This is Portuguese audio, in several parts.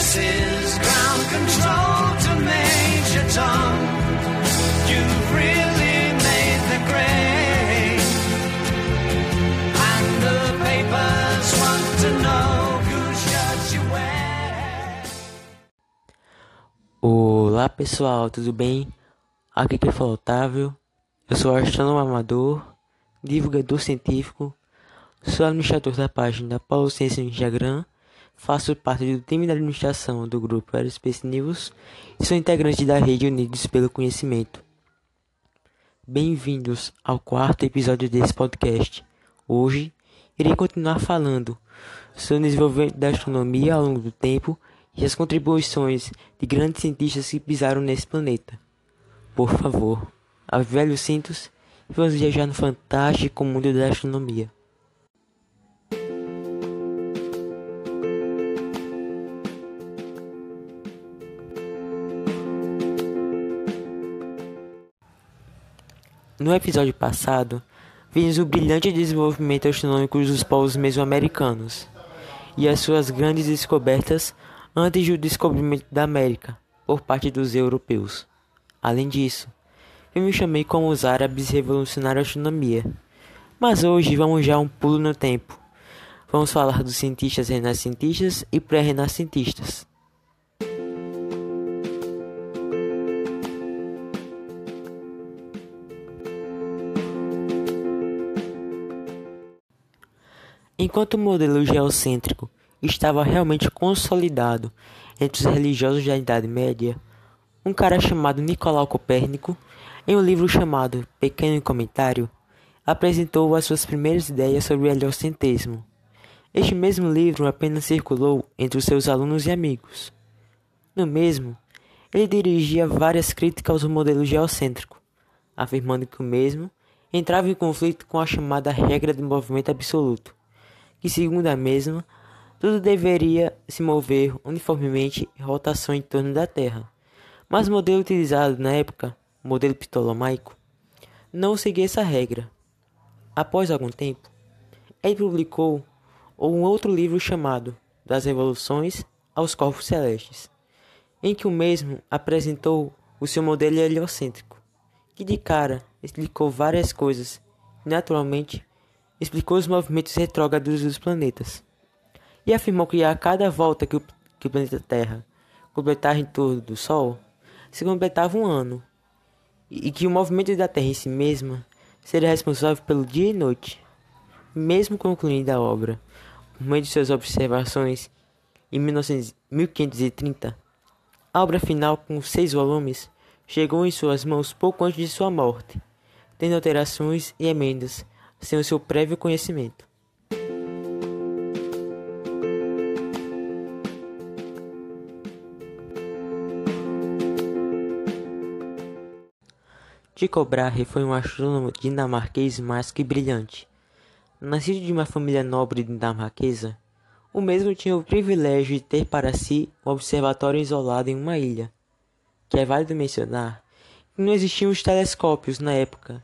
This is ground control to Major Tom. You've really made the grade. And the papers want to know whose shirt you wear. Olá pessoal, tudo bem? Aqui quem fala é Otávio, eu sou astrônomo amador, divulgador científico, sou administrador da página Paulo Ciência no Instagram, faço parte do time de administração do grupo Aerospace News e sou integrante da rede Unidos pelo Conhecimento. Bem-vindos ao quarto episódio desse podcast. Hoje irei continuar falando sobre o desenvolvimento da astronomia ao longo do tempo e as contribuições de grandes cientistas que pisaram nesse planeta. Por favor, avele os cintos e vamos viajar no fantástico mundo da astronomia. No episódio passado, vimos o brilhante desenvolvimento astronômico dos povos mesoamericanos e as suas grandes descobertas antes do descobrimento da América por parte dos europeus. Além disso, eu me chamei como os árabes revolucionaram a astronomia. Mas hoje vamos já um pulo no tempo. Vamos falar dos cientistas renascentistas e pré-renascentistas. Enquanto o modelo geocêntrico estava realmente consolidado entre os religiosos da Idade Média, um cara chamado Nicolau Copérnico, em um livro chamado Pequeno Comentário, apresentou as suas primeiras ideias sobre o heliocentrismo. Este mesmo livro apenas circulou entre os seus alunos e amigos. No mesmo, ele dirigia várias críticas ao modelo geocêntrico, afirmando que o mesmo entrava em conflito com a chamada regra do movimento absoluto, que, segundo a mesma, tudo deveria se mover uniformemente em rotação em torno da Terra. Mas o modelo utilizado na época, o modelo ptolomaico, não seguia essa regra. Após algum tempo, ele publicou um outro livro chamado Das Revoluções aos Corpos Celestes, em que o mesmo apresentou o seu modelo heliocêntrico, que de cara explicou várias coisas e, naturalmente, explicou os movimentos retrógrados dos planetas, e afirmou que a cada volta que o, que o planeta Terra completava em torno do Sol, se completava um ano, e, que o movimento da Terra em si mesma seria responsável pelo dia e noite. Mesmo concluindo a obra, por meio de suas observações em 1900, 1530, a obra final, com seis volumes, chegou em suas mãos pouco antes de sua morte, tendo alterações e emendas sem o seu prévio conhecimento. Tycho Brahe foi um astrônomo dinamarquês mais que brilhante. Nascido de uma família nobre dinamarquesa, o mesmo tinha o privilégio de ter para si um observatório isolado em uma ilha, que é válido mencionar que não existiam os telescópios na época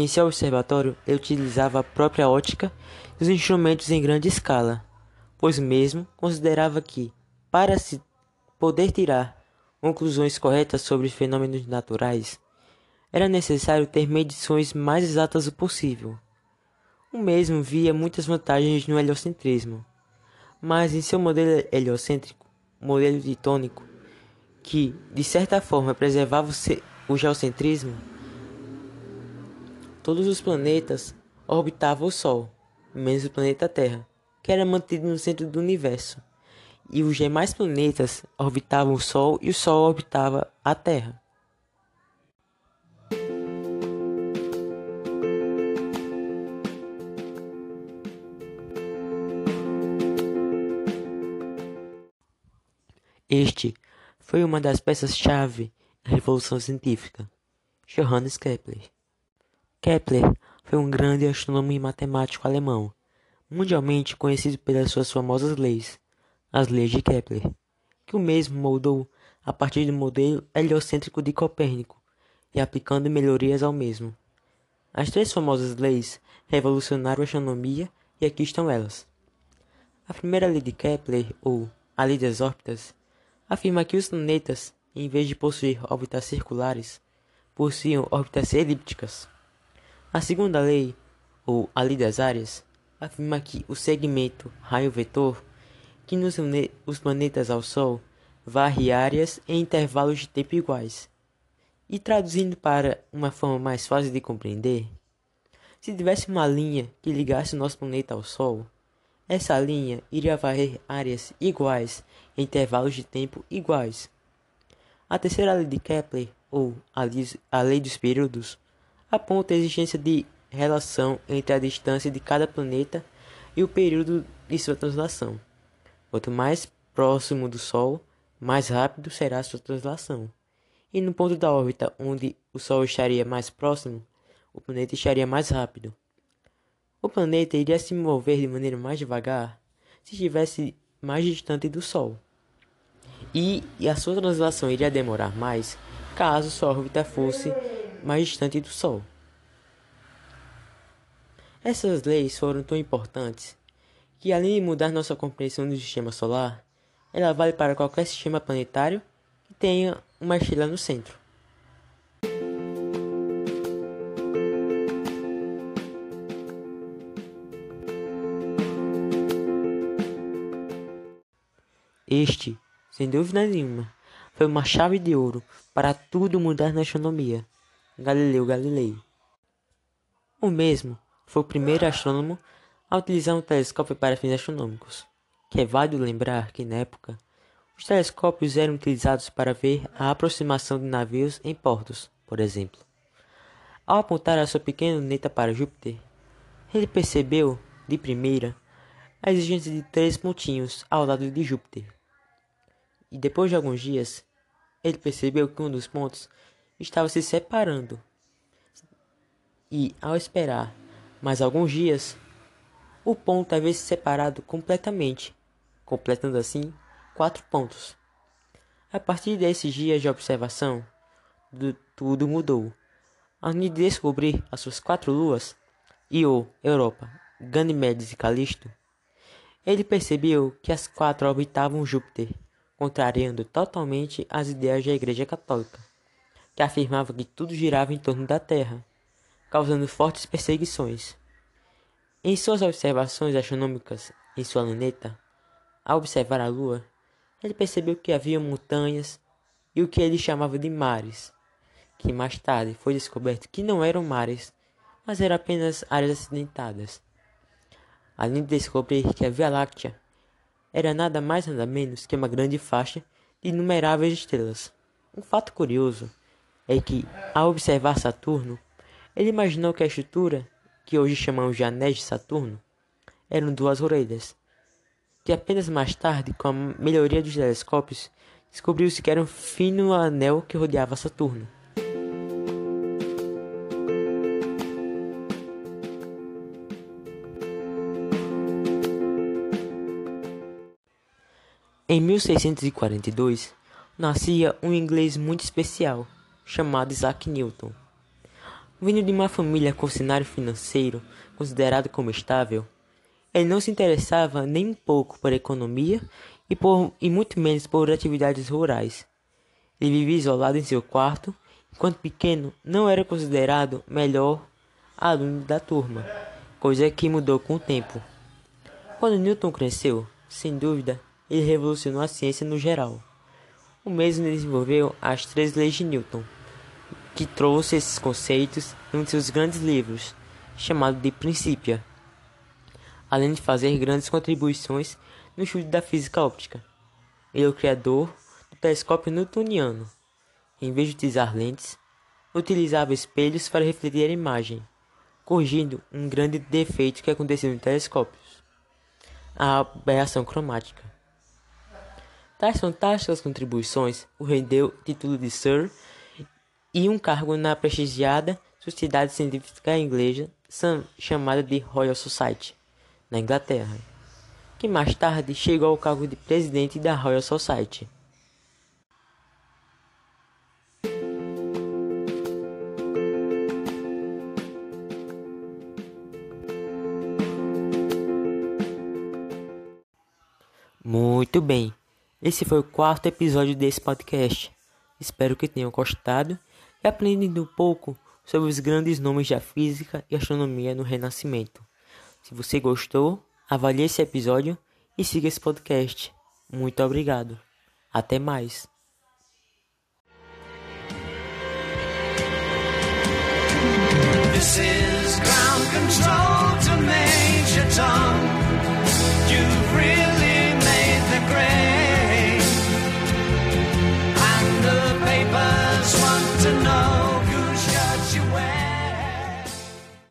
em seu observatório, ele utilizava a própria ótica e os instrumentos em grande escala, pois mesmo considerava que, para se poder tirar conclusões corretas sobre fenômenos naturais, era necessário ter medições mais exatas o possível. O mesmo via muitas vantagens no heliocentrismo, mas em seu modelo heliocêntrico, modelo tônico, que de certa forma preservava o geocentrismo, Todos os planetas orbitavam o Sol, menos o planeta Terra, que era mantido no centro do universo. E os demais planetas orbitavam o Sol e o Sol orbitava a Terra. Este foi uma das peças-chave da Revolução Científica. Johannes Kepler. Kepler foi um grande astrônomo e matemático alemão, mundialmente conhecido pelas suas famosas leis, as leis de Kepler, que o mesmo moldou a partir do modelo heliocêntrico de Copérnico e aplicando melhorias ao mesmo. As três famosas leis revolucionaram a astronomia e aqui estão elas. A primeira lei de Kepler, ou a lei das órbitas, afirma que os planetas, em vez de possuir órbitas circulares, possuem órbitas elípticas. A segunda lei, ou a lei das áreas, afirma que o segmento raio-vetor que nos une os planetas ao Sol varre áreas em intervalos de tempo iguais. E traduzindo para uma forma mais fácil de compreender, se tivesse uma linha que ligasse o nosso planeta ao Sol, essa linha iria varrer áreas iguais em intervalos de tempo iguais. A terceira lei de Kepler, ou a lei dos períodos, aponta a existência de relação entre a distância de cada planeta e o período de sua translação. Quanto mais próximo do Sol, mais rápido será sua translação. E no ponto da órbita onde o Sol estaria mais próximo, o planeta estaria mais rápido. O planeta iria se mover de maneira mais devagar se estivesse mais distante do Sol. E, e a sua translação iria demorar mais caso sua órbita fosse mais distante do Sol. Essas leis foram tão importantes que, além de mudar nossa compreensão do sistema solar, ela vale para qualquer sistema planetário que tenha uma estrela no centro. Este, sem dúvida nenhuma, foi uma chave de ouro para tudo mudar na astronomia. Galileu Galilei. O mesmo foi o primeiro astrônomo a utilizar um telescópio para fins astronômicos, que é válido lembrar que na época os telescópios eram utilizados para ver a aproximação de navios em portos, por exemplo. Ao apontar a sua pequena luneta para Júpiter, ele percebeu, de primeira, a existência de três pontinhos ao lado de Júpiter. E depois de alguns dias, ele percebeu que um dos pontos estava se separando. E, ao esperar mais alguns dias, o ponto havia se separado completamente, completando assim quatro pontos. A partir desses dias de observação, tudo mudou. Ao descobrir as suas quatro luas, Io, Europa, Ganymedes e Calisto, ele percebeu que as quatro orbitavam Júpiter, contrariando totalmente as ideias da Igreja Católica que afirmava que tudo girava em torno da Terra, causando fortes perseguições. Em suas observações astronômicas em sua luneta, ao observar a Lua, ele percebeu que havia montanhas e o que ele chamava de mares, que mais tarde foi descoberto que não eram mares, mas eram apenas áreas acidentadas. Além de descobrir que a Via Láctea era nada mais nada menos que uma grande faixa de inumeráveis estrelas. Um fato curioso é que, ao observar Saturno, ele imaginou que a estrutura, que hoje chamamos de anéis de Saturno, eram duas orelhas, que apenas mais tarde, com a melhoria dos telescópios, descobriu-se que era um fino anel que rodeava Saturno. Em 1642, nascia um inglês muito especial, chamado Isaac Newton. Vindo de uma família com cenário financeiro considerado como estável, ele não se interessava nem um pouco por economia e, por, e muito menos por atividades rurais. Ele vivia isolado em seu quarto, enquanto pequeno não era considerado melhor aluno da turma, coisa que mudou com o tempo. Quando Newton cresceu, sem dúvida, ele revolucionou a ciência no geral. O mesmo desenvolveu as três leis de Newton, que trouxe esses conceitos em um de seus grandes livros, chamado de Principia, além de fazer grandes contribuições no estudo da física óptica. Ele é o criador do telescópio newtoniano. Em vez de utilizar lentes, utilizava espelhos para refletir a imagem, corrigindo um grande defeito que acontecia em telescópios, a aberração cromática. Tais fantásticas contribuições o rendeu título de Sir e um cargo na prestigiada Sociedade Científica Inglesa chamada de Royal Society, na Inglaterra, que mais tarde chegou ao cargo de presidente da Royal Society. Muito bem, Esse foi o quarto episódio desse podcast. Espero que tenham gostado e aprendido um pouco sobre os grandes nomes da física e astronomia no Renascimento. Se você gostou, avalie esse episódio e siga esse podcast. Muito obrigado. Até mais. This is ground control to Major Tom.